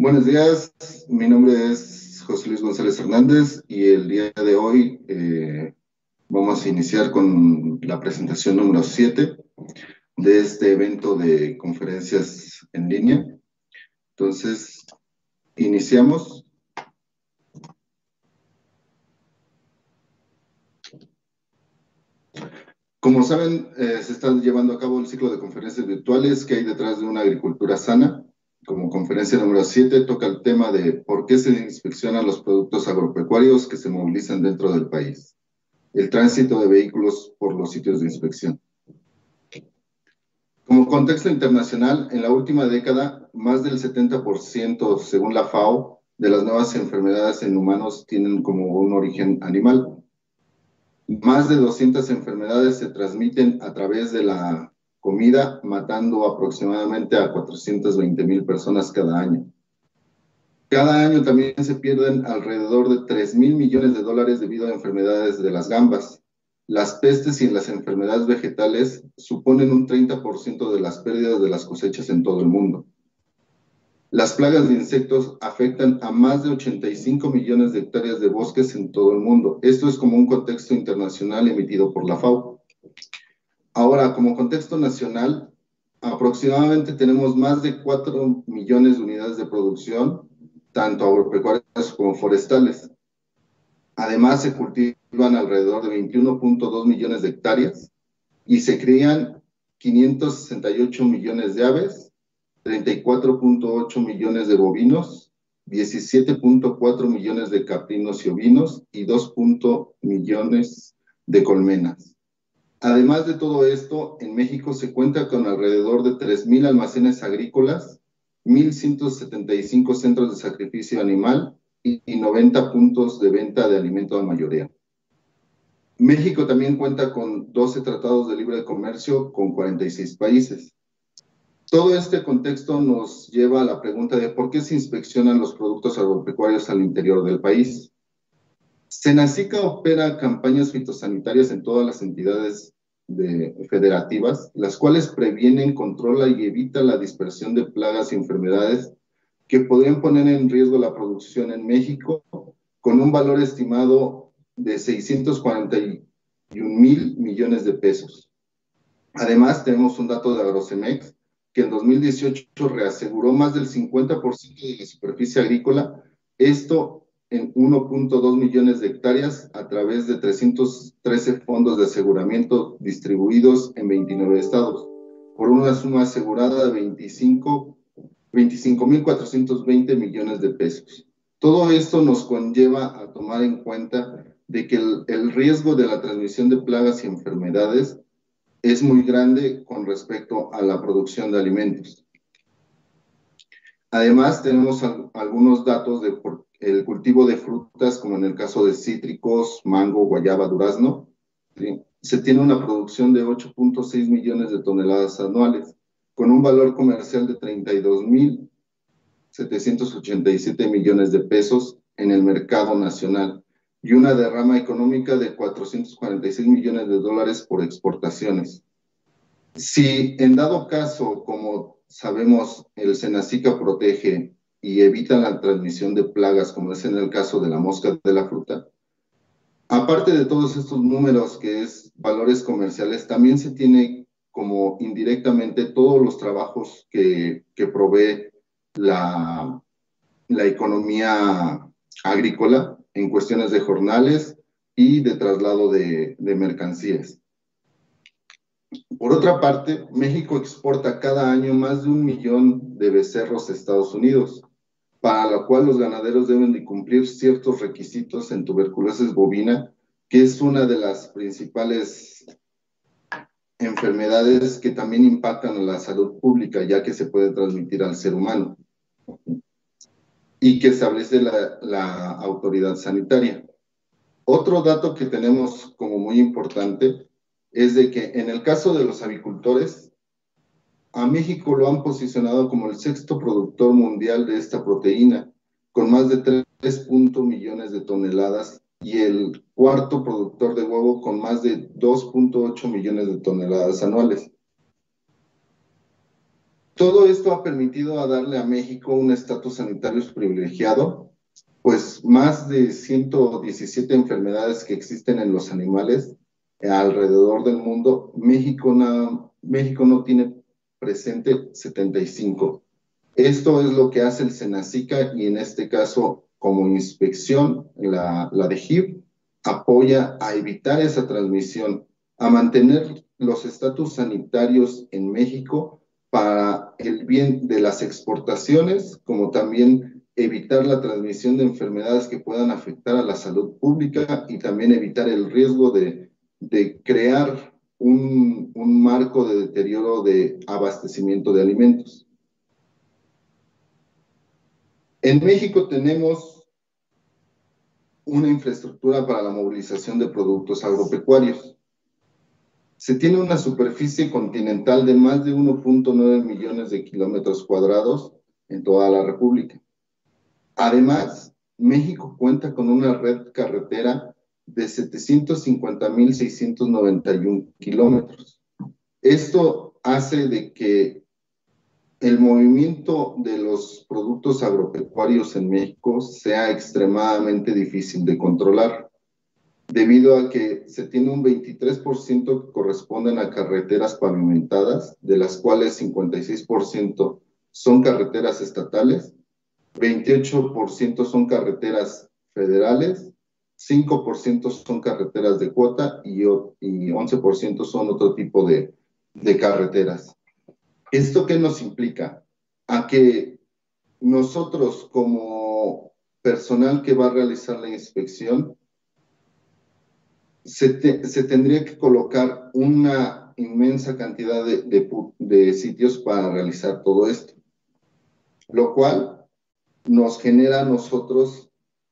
Buenos días, mi nombre es José Luis González Hernández y el día de hoy eh, vamos a iniciar con la presentación número 7 de este evento de conferencias en línea. Entonces, iniciamos. Como saben, eh, se está llevando a cabo el ciclo de conferencias virtuales que hay detrás de una agricultura sana como conferencia número 7 toca el tema de por qué se inspeccionan los productos agropecuarios que se movilizan dentro del país, el tránsito de vehículos por los sitios de inspección. Como contexto internacional, en la última década, más del 70%, según la FAO, de las nuevas enfermedades en humanos tienen como un origen animal. Más de 200 enfermedades se transmiten a través de la comida, matando aproximadamente a 420 mil personas cada año. Cada año también se pierden alrededor de 3 mil millones de dólares debido a enfermedades de las gambas. Las pestes y las enfermedades vegetales suponen un 30% de las pérdidas de las cosechas en todo el mundo. Las plagas de insectos afectan a más de 85 millones de hectáreas de bosques en todo el mundo. Esto es como un contexto internacional emitido por la FAO. Ahora, como contexto nacional, aproximadamente tenemos más de 4 millones de unidades de producción, tanto agropecuarias como forestales. Además, se cultivan alrededor de 21.2 millones de hectáreas y se crían 568 millones de aves, 34.8 millones de bovinos, 17.4 millones de caprinos y ovinos y 2. millones de colmenas. Además de todo esto, en México se cuenta con alrededor de 3.000 almacenes agrícolas, 1.175 centros de sacrificio animal y 90 puntos de venta de alimento a mayoría. México también cuenta con 12 tratados de libre comercio con 46 países. Todo este contexto nos lleva a la pregunta de por qué se inspeccionan los productos agropecuarios al interior del país. Senacica opera campañas fitosanitarias en todas las entidades federativas, las cuales previenen, controla y evita la dispersión de plagas y enfermedades que podrían poner en riesgo la producción en México con un valor estimado de 641 mil millones de pesos. Además, tenemos un dato de Agrocemex que en 2018 reaseguró más del 50% de la superficie agrícola, esto en 1.2 millones de hectáreas a través de 313 fondos de aseguramiento distribuidos en 29 estados, por una suma asegurada de 25 25.420 millones de pesos. Todo esto nos conlleva a tomar en cuenta de que el, riesgo de la transmisión de plagas y enfermedades es muy grande con respecto a la producción de alimentos. Además, tenemos algunos datos de por el cultivo de frutas, como en el caso de cítricos, mango, guayaba, durazno, se tiene una producción de 8.6 millones de toneladas anuales, con un valor comercial de 32.787 millones de pesos en el mercado nacional y una derrama económica de 446 millones de dólares por exportaciones. Si en dado caso, como sabemos, el Senacica protege y evitan la transmisión de plagas, como es en el caso de la mosca de la fruta. Aparte de todos estos números que es valores comerciales, también se tiene como indirectamente todos los trabajos que, provee la, la economía agrícola en cuestiones de jornales y de traslado de mercancías. Por otra parte, México exporta cada año más de un millón de becerros a Estados Unidos, para lo cual los ganaderos deben de cumplir ciertos requisitos en tuberculosis bovina, que es una de las principales enfermedades que también impactan a la salud pública, ya que se puede transmitir al ser humano y que establece la, la autoridad sanitaria. Otro dato que tenemos como muy importante es de que en el caso de los avicultores, a México lo han posicionado como el sexto productor mundial de esta proteína, con más de 3 millones de toneladas, y el cuarto productor de huevo con más de 2.8 millones de toneladas anuales. Todo esto ha permitido a darle a México un estatus sanitario privilegiado, pues más de 117 enfermedades que existen en los animales alrededor del mundo, México México no tiene presente 75. Esto es lo que hace el Senacica y en este caso como inspección, la, la de HIV, apoya a evitar esa transmisión, a mantener los estatus sanitarios en México para el bien de las exportaciones, como también evitar la transmisión de enfermedades que puedan afectar a la salud pública y también evitar el riesgo de, de crear un, un marco de deterioro de abastecimiento de alimentos. En México tenemos una infraestructura para la movilización de productos agropecuarios se tiene una superficie continental de más de 1.9 millones de kilómetros cuadrados en toda la República. Además, México cuenta con una red carretera de 750.691 kilómetros. Esto hace de que el movimiento de los productos agropecuarios en México sea extremadamente difícil de controlar debido a que se tiene un 23% que corresponden a carreteras pavimentadas, de las cuales 56% son carreteras estatales, 28% son carreteras federales, 5% son carreteras de cuota y, 11% son otro tipo de, de carreteras. ¿Esto qué nos implica? A que nosotros como personal que va a realizar la inspección se, tendría que colocar una inmensa cantidad de, sitios para realizar todo esto, lo cual nos genera a nosotros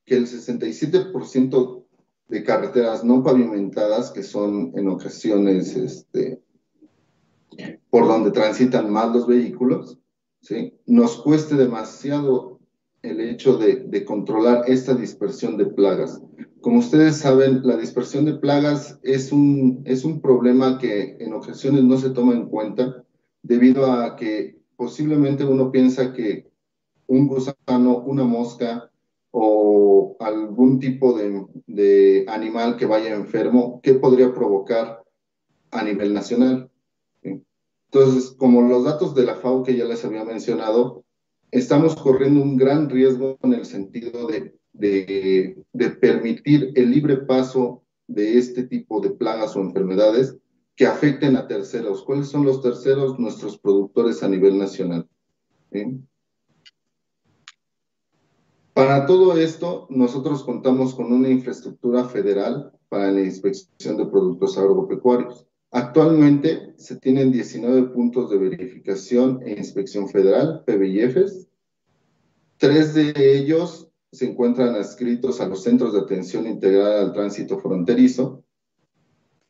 que el 67% de carreteras no pavimentadas, que son en ocasiones este, por donde transitan más los vehículos, ¿sí? nos cueste demasiado el hecho de, controlar esta dispersión de plagas. Como ustedes saben, la dispersión de plagas es un, es un problema que en ocasiones no se toma en cuenta debido a que posiblemente uno piensa que un gusano, una mosca o algún tipo de, animal que vaya enfermo, ¿qué podría provocar a nivel nacional? Entonces, como los datos de la FAO que ya les había mencionado, estamos corriendo un gran riesgo en el sentido de, de, permitir el libre paso de este tipo de plagas o enfermedades que afecten a terceros. ¿Cuáles son los terceros? Nuestros productores a nivel nacional. Para todo esto, nosotros contamos con una infraestructura federal para la inspección de productos agropecuarios. Actualmente se tienen 19 puntos de verificación e inspección federal, PBIFs. Tres de ellos se encuentran adscritos a los centros de atención integral al tránsito fronterizo,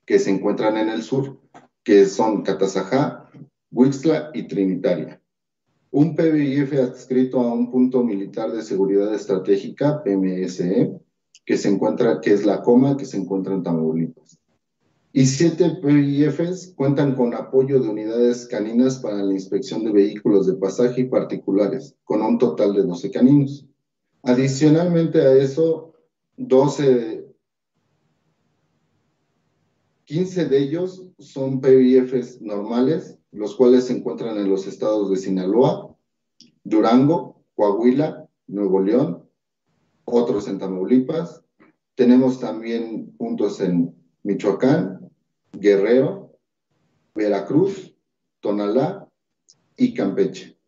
que se encuentran en el sur, que son Catazajá, Huixla y Trinitaria. Un PBIF adscrito a un punto militar de seguridad estratégica, PMSE, que se encuentra, que es la coma, que se encuentra en Tamaulipas y siete PIFs cuentan con apoyo de unidades caninas para la inspección de vehículos de pasaje y particulares, con un total de 12 caninos. Adicionalmente a eso, 12, 15 de ellos son PIFs normales, los cuales se encuentran en los estados de Sinaloa, Durango, Coahuila, Nuevo León, otros en Tamaulipas. Tenemos también puntos en Michoacán, Guerrero, Veracruz, Tonalá y Campeche.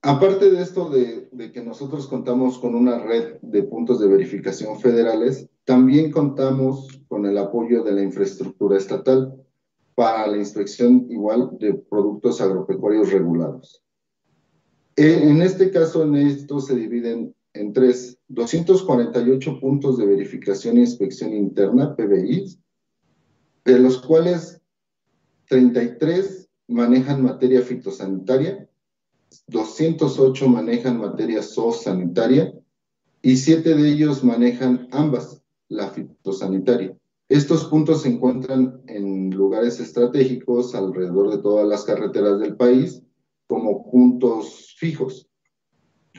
Aparte de esto de, que nosotros contamos con una red de puntos de verificación federales, también contamos con el apoyo de la infraestructura estatal para la inspección igual de productos agropecuarios regulados. En este caso, en esto se dividen en tres, 248 puntos de verificación e inspección interna, PBI, de los cuales 33 manejan materia fitosanitaria, 208 manejan materia zoosanitaria y 7 de ellos manejan ambas, la fitosanitaria. Estos puntos se encuentran en lugares estratégicos alrededor de todas las carreteras del país como puntos fijos.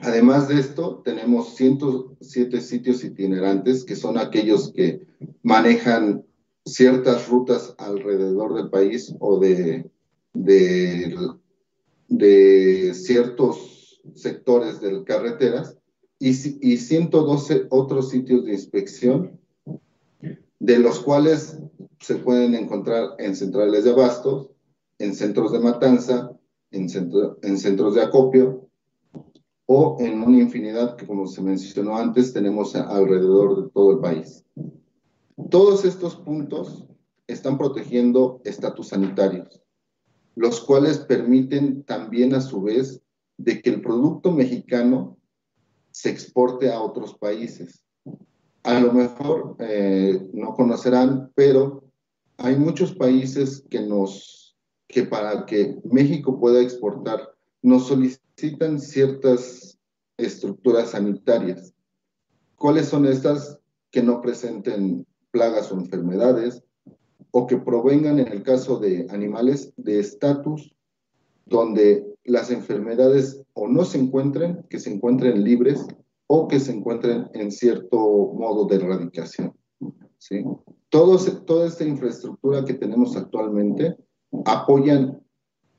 Además de esto, tenemos 107 sitios itinerantes, que son aquellos que manejan ciertas rutas alrededor del país o de, ciertos sectores de carreteras, y, y 112 otros sitios de inspección, de los cuales se pueden encontrar en centrales de abastos, en centros de matanza, en, en centros de acopio, o en una infinidad que, como se mencionó antes, tenemos alrededor de todo el país. Todos estos puntos están protegiendo estatus sanitarios, los cuales permiten también a su vez de que el producto mexicano se exporte a otros países. A lo mejor eh, no conocerán, pero hay muchos países que para que México pueda exportar, nos solicitan ciertas estructuras sanitarias. ¿Cuáles son estas que no presenten plagas o enfermedades o que provengan, en el caso de animales, de estatus donde las enfermedades o no se encuentren, que se encuentren libres o que se encuentren en cierto modo de erradicación. ¿sí? toda esta infraestructura que tenemos actualmente apoyan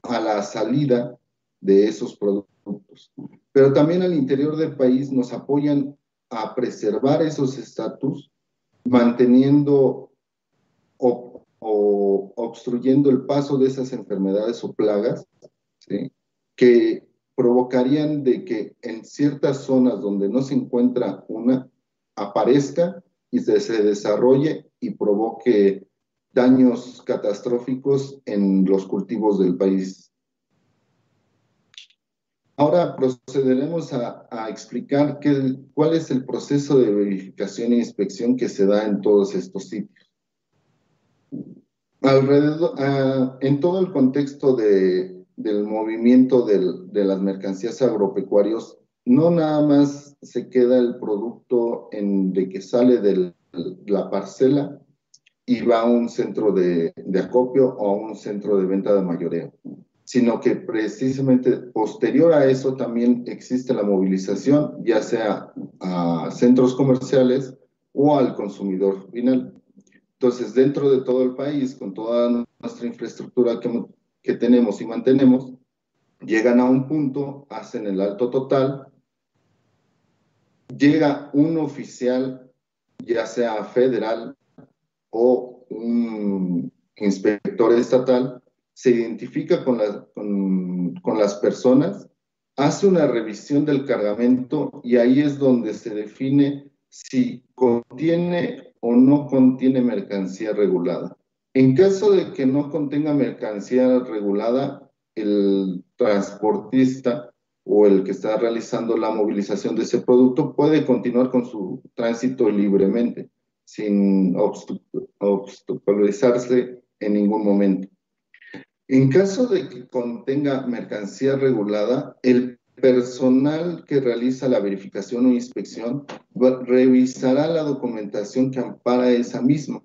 a la salida de esos productos. Pero también al interior del país nos apoyan a preservar esos estatus, manteniendo o, obstruyendo el paso de esas enfermedades o plagas, que provocarían de que en ciertas zonas donde no se encuentra una, aparezca y se, se desarrolle y provoque daños catastróficos en los cultivos del país. Ahora procederemos a, explicar cuál es el proceso de verificación e inspección que se da en todos estos sitios. Alrededor, ah, en todo el contexto del movimiento de las mercancías agropecuarios, no nada más se queda el producto en, de que sale de la parcela y va a un centro de, de acopio o a un centro de venta de mayoreo sino que precisamente posterior a eso también existe la movilización, ya sea a centros comerciales o al consumidor final. Entonces, dentro de todo el país, con toda nuestra infraestructura que, que tenemos y mantenemos, llegan a un punto, hacen el alto total, llega un oficial, ya sea federal o un inspector estatal, se identifica con, con, las personas, hace una revisión del cargamento y ahí es donde se define si contiene o no contiene mercancía regulada. En caso de que no contenga mercancía regulada, el transportista o el que está realizando la movilización de ese producto puede continuar con su tránsito libremente, sin obstaculizarse en ningún momento. En caso de que contenga mercancía regulada, el personal que realiza la verificación o inspección revisará la documentación que ampara esa misma,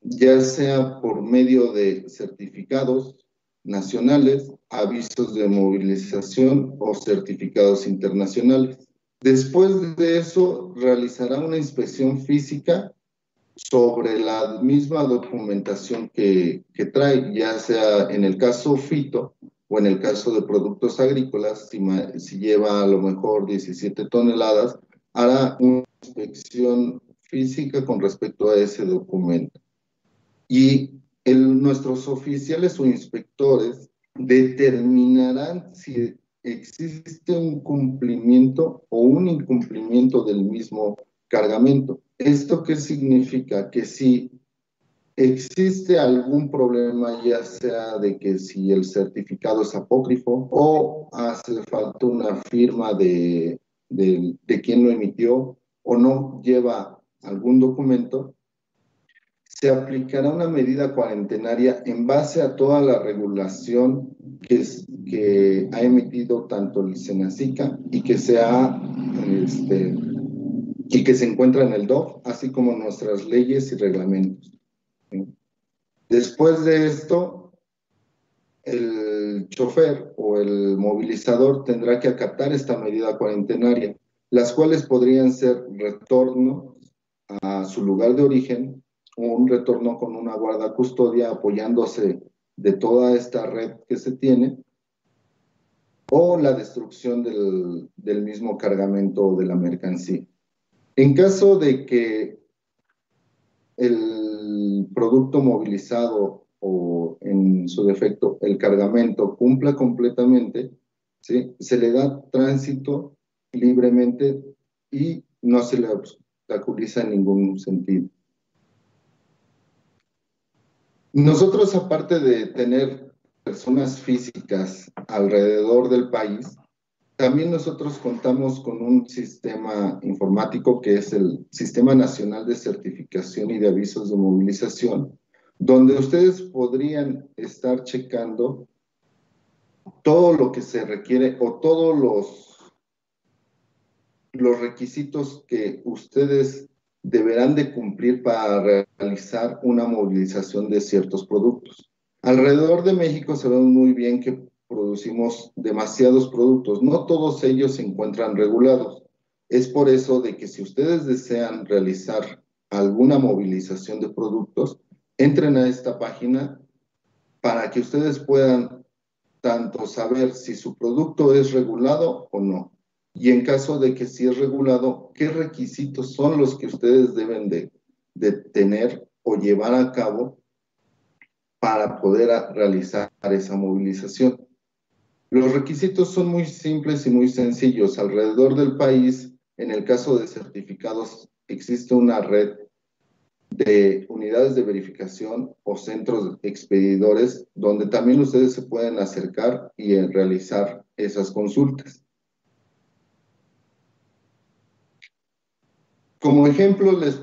ya sea por medio de certificados nacionales, avisos de movilización o certificados internacionales. Después de eso, realizará una inspección física sobre la misma documentación que, que, trae, ya sea en el caso fito o en el caso de productos agrícolas, si, si lleva a lo mejor 17 toneladas, hará una inspección física con respecto a ese documento. Y el, nuestros oficiales o inspectores determinarán si existe un cumplimiento o un incumplimiento del mismo cargamento. ¿Esto qué significa? Que si existe algún problema, ya sea de que si el certificado es apócrifo o hace falta una firma de, de, de quien lo emitió o no lleva algún documento, se aplicará una medida cuarentenaria en base a toda la regulación que, ha emitido tanto el SENACICA y que se ha este, y que se encuentra en el DOF, así como nuestras leyes y reglamentos. Después de esto, el chofer o el movilizador tendrá que acatar esta medida cuarentenaria, las cuales podrían ser retorno a su lugar de origen un retorno con una guarda custodia apoyándose de toda esta red que se tiene o la destrucción del, mismo cargamento de la mercancía. En caso de que el producto movilizado o en su defecto el cargamento cumpla completamente, ¿sí? se le da tránsito libremente y no se le obstaculiza en ningún sentido. Nosotros, aparte de tener personas físicas alrededor del país, también nosotros contamos con un sistema informático que es el Sistema Nacional de Certificación y de Avisos de Movilización, donde ustedes podrían estar checando todo lo que se requiere o todos los, los requisitos que ustedes deberán de cumplir para realizar una movilización de ciertos productos. Alrededor de México sabemos muy bien que producimos demasiados productos. No todos ellos se encuentran regulados. Es por eso de que si ustedes desean realizar alguna movilización de productos, entren a esta página para que ustedes puedan tanto saber si su producto es regulado o no. Y en caso de que sí es regulado, qué requisitos son los que ustedes deben de, tener o llevar a cabo para poder realizar esa movilización. Los requisitos son muy simples y muy sencillos. Alrededor del país, en el caso de certificados, existe una red de unidades de verificación o centros expedidores donde también ustedes se pueden acercar y realizar esas consultas. Como ejemplo, les,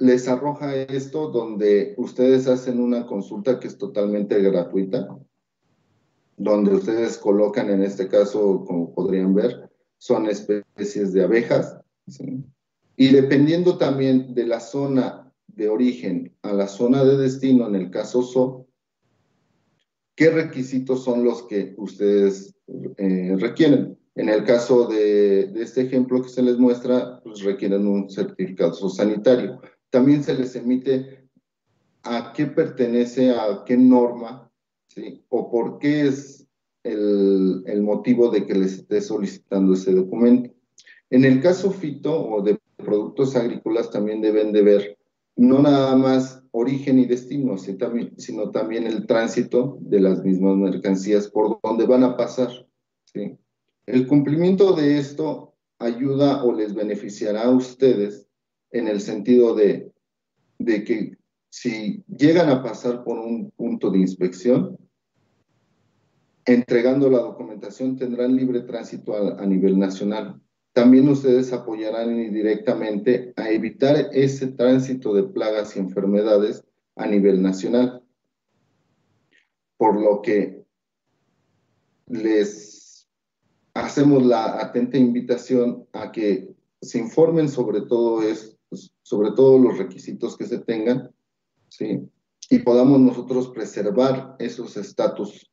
les arroja esto donde ustedes hacen una consulta que es totalmente gratuita donde ustedes colocan, en este caso, como podrían ver, son especies de abejas. Y dependiendo también de la zona de origen a la zona de destino, en el caso SO, ¿qué requisitos son los que ustedes eh, requieren? En el caso de, este ejemplo que se les muestra, pues requieren un certificado sanitario. También se les emite a qué pertenece, a qué norma ¿sí? O por qué es el, el, motivo de que les esté solicitando ese documento. En el caso fito o de productos agrícolas también deben de ver no nada más origen y destino, sino también el tránsito de las mismas mercancías por donde van a pasar. ¿sí? El cumplimiento de esto ayuda o les beneficiará a ustedes en el sentido de, que si llegan a pasar por un punto de inspección, entregando la documentación tendrán libre tránsito a, a nivel nacional. También ustedes apoyarán indirectamente a evitar ese tránsito de plagas y enfermedades a nivel nacional. Por lo que les hacemos la atenta invitación a que se informen sobre todo esto, sobre todos los requisitos que se tengan, ¿sí? Y podamos nosotros preservar esos estatus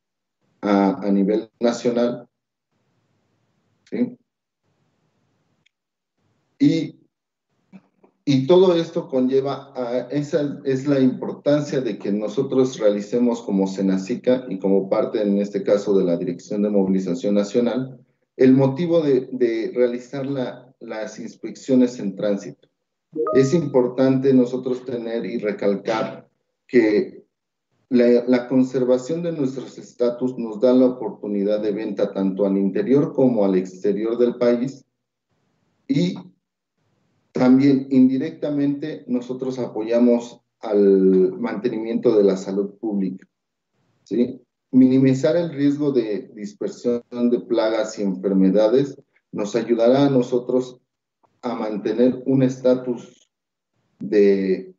a, a nivel nacional. ¿sí? Y, y, todo esto conlleva, a, esa es la importancia de que nosotros realicemos como Senacica y como parte, en este caso, de la Dirección de Movilización Nacional, el motivo de, realizar la, las inspecciones en tránsito. Es importante nosotros tener y recalcar que la, la, conservación de nuestros estatus nos da la oportunidad de venta tanto al interior como al exterior del país y también indirectamente nosotros apoyamos al mantenimiento de la salud pública. ¿sí? Minimizar el riesgo de dispersión de plagas y enfermedades nos ayudará a nosotros a mantener un estatus de,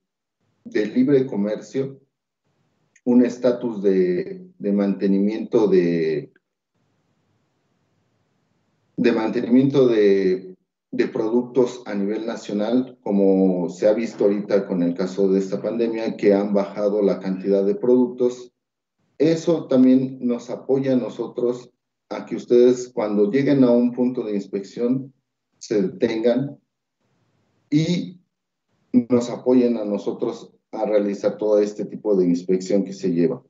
de libre comercio, un estatus de, de, mantenimiento de, de mantenimiento de de productos a nivel nacional, como se ha visto ahorita con el caso de esta pandemia, que han bajado la cantidad de productos. Eso también nos apoya a nosotros a que ustedes cuando lleguen a un punto de inspección se detengan y nos apoyen a nosotros a realizar todo este tipo de inspección que se lleva.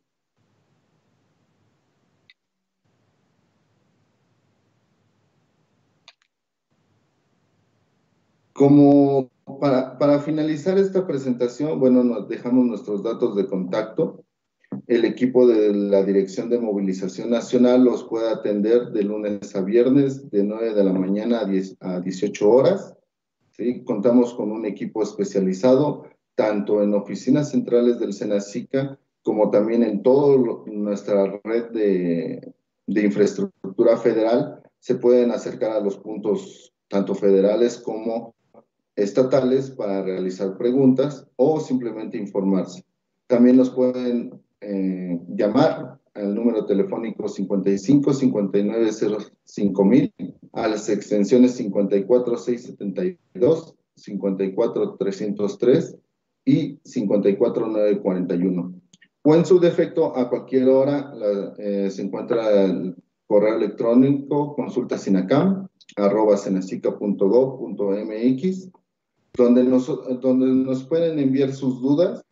Como para, para, finalizar esta presentación, bueno, nos dejamos nuestros datos de contacto. El equipo de la Dirección de Movilización Nacional los puede atender de lunes a viernes, de 9 de la mañana a, 10, a 18 horas. ¿sí? Contamos con un equipo especializado, tanto en oficinas centrales del Senacica, como también en toda nuestra red de, de infraestructura federal. Se pueden acercar a los puntos tanto federales como estatales para realizar preguntas o simplemente informarse. También nos pueden eh, llamar al número telefónico 55 59 05 mil, a las extensiones 54 672, 54 303 y 54 941. O en su defecto, a cualquier hora eh, se encuentra el correo electrónico consultasinacam arroba mx donde nos, donde nos pueden enviar sus dudas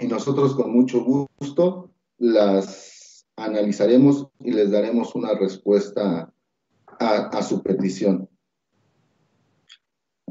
y nosotros con mucho gusto las analizaremos y les daremos una respuesta a, su petición.